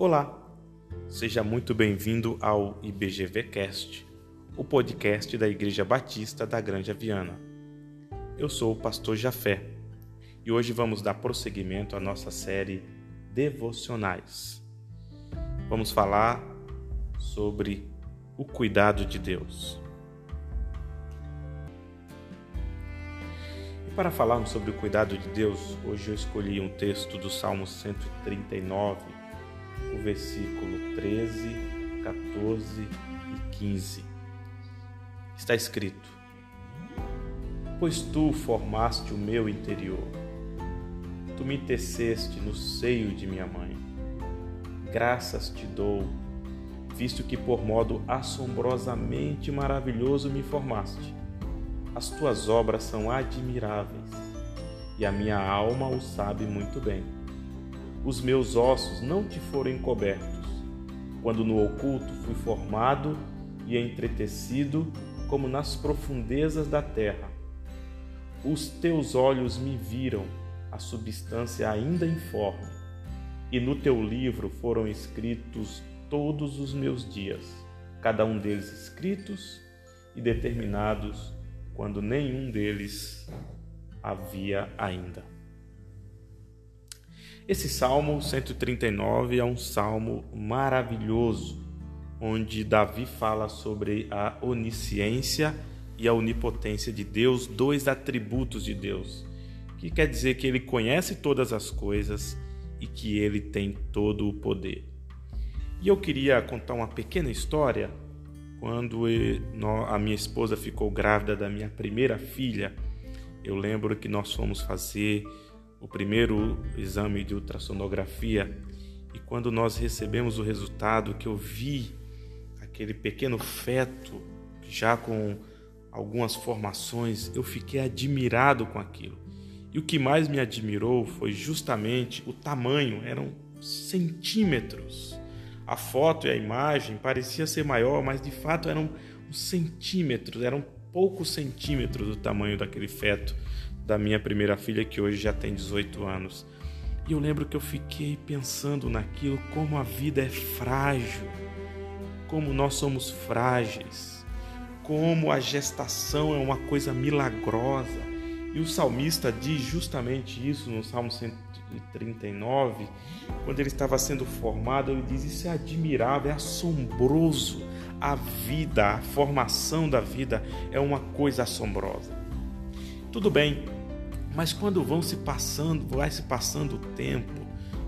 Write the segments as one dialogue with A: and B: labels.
A: Olá, seja muito bem-vindo ao IBGVcast, o podcast da Igreja Batista da Grande Viana. Eu sou o pastor Jafé e hoje vamos dar prosseguimento à nossa série Devocionais. Vamos falar sobre o cuidado de Deus. E para falarmos sobre o cuidado de Deus, hoje eu escolhi um texto do Salmo 139, o versículo 13, 14 e 15. Está escrito: Pois tu formaste o meu interior, tu me teceste no seio de minha mãe. Graças te dou visto que por modo assombrosamente maravilhoso me formaste. As tuas obras são admiráveis, e a minha alma o sabe muito bem. Os meus ossos não te foram encobertos, quando no oculto fui formado e entretecido como nas profundezas da terra. Os teus olhos me viram, a substância ainda informe, e no teu livro foram escritos todos os meus dias, cada um deles escritos e determinados quando nenhum deles havia ainda. Esse Salmo 139 é um salmo maravilhoso, onde Davi fala sobre a onisciência e a onipotência de Deus, dois atributos de Deus, que quer dizer que ele conhece todas as coisas e que ele tem todo o poder. E eu queria contar uma pequena história. Quando a minha esposa ficou grávida da minha primeira filha, eu lembro que nós fomos fazer o primeiro exame de ultrassonografia e quando nós recebemos o resultado, que eu vi aquele pequeno feto já com algumas formações, eu fiquei admirado com aquilo. E o que mais me admirou foi justamente o tamanho, eram centímetros a foto e a imagem parecia ser maior, mas de fato eram centímetros, eram poucos centímetros do tamanho daquele feto da minha primeira filha, que hoje já tem 18 anos. E eu lembro que eu fiquei pensando naquilo, como a vida é frágil, como nós somos frágeis, como a gestação é uma coisa milagrosa. E o salmista diz justamente isso no Salmo 39, quando ele estava sendo formado, ele diz: Isso é admirável, é assombroso. A vida, a formação da vida é uma coisa assombrosa. Tudo bem, mas quando vão se passando, vai se passando o tempo,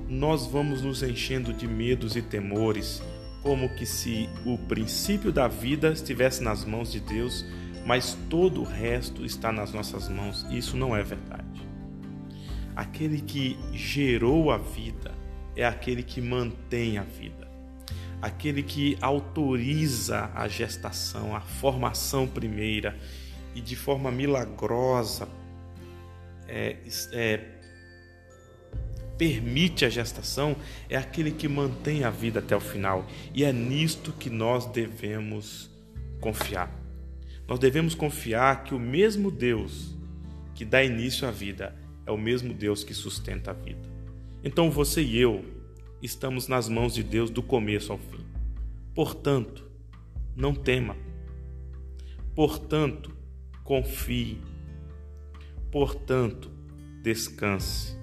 A: nós vamos nos enchendo de medos e temores, como que se o princípio da vida estivesse nas mãos de Deus, mas todo o resto está nas nossas mãos. Isso não é verdade. Aquele que gerou a vida é aquele que mantém a vida. Aquele que autoriza a gestação, a formação primeira e de forma milagrosa é, é, permite a gestação é aquele que mantém a vida até o final. E é nisto que nós devemos confiar. Nós devemos confiar que o mesmo Deus que dá início à vida é o mesmo Deus que sustenta a vida. Então você e eu estamos nas mãos de Deus do começo ao fim. Portanto, não tema. Portanto, confie. Portanto, descanse.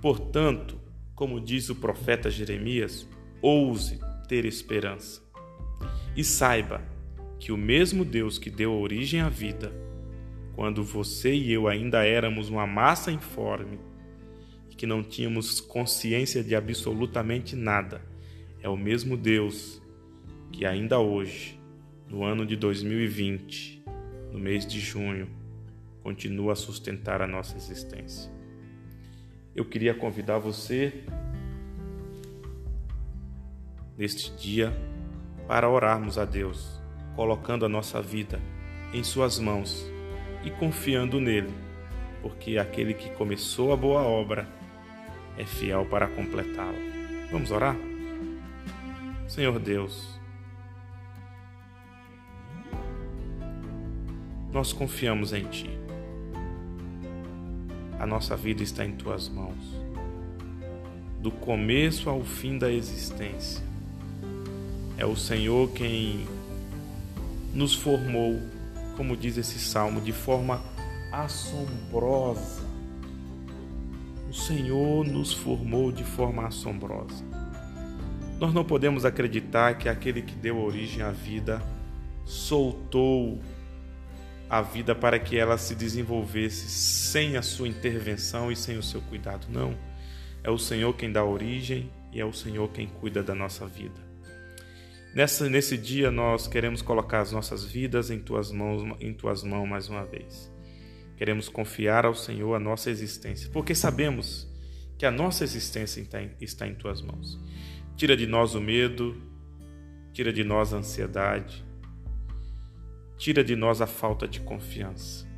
A: Portanto, como diz o profeta Jeremias, ouse ter esperança. E saiba que o mesmo Deus que deu origem à vida quando você e eu ainda éramos uma massa informe e que não tínhamos consciência de absolutamente nada, é o mesmo Deus que ainda hoje, no ano de 2020, no mês de junho, continua a sustentar a nossa existência. Eu queria convidar você neste dia para orarmos a Deus, colocando a nossa vida em Suas mãos e confiando nele, porque aquele que começou a boa obra é fiel para completá-la. Vamos orar? Senhor Deus, nós confiamos em Ti. A nossa vida está em Tuas mãos. do começo ao fim da existência. É o Senhor quem nos formou, como diz esse salmo, de forma assombrosa. O Senhor nos formou de forma assombrosa. Nós não podemos acreditar que aquele que deu origem à vida soltou a vida para que ela se desenvolvesse sem a sua intervenção e sem o seu cuidado. Não. É o Senhor quem dá origem e é o Senhor quem cuida da nossa vida. Nessa, nesse dia nós queremos colocar as nossas vidas em tuas mãos, em tuas mãos mais uma vez. Queremos confiar ao Senhor a nossa existência, porque sabemos que a nossa existência está em, está em tuas mãos. Tira de nós o medo, tira de nós a ansiedade, tira de nós a falta de confiança.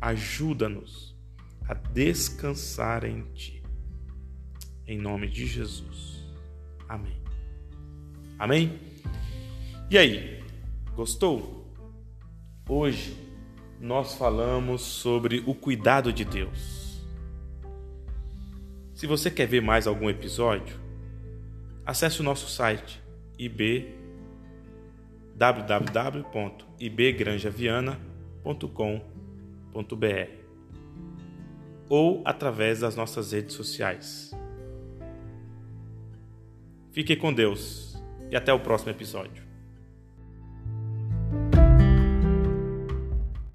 A: Ajuda-nos a descansar em Ti. Em nome de Jesus. Amém. Amém? E aí, gostou? Hoje nós falamos sobre o cuidado de Deus. Se você quer ver mais algum episódio, acesse o nosso site ib www.ibgranjaviana.com.br ou através das nossas redes sociais. Fique com Deus e até o próximo episódio.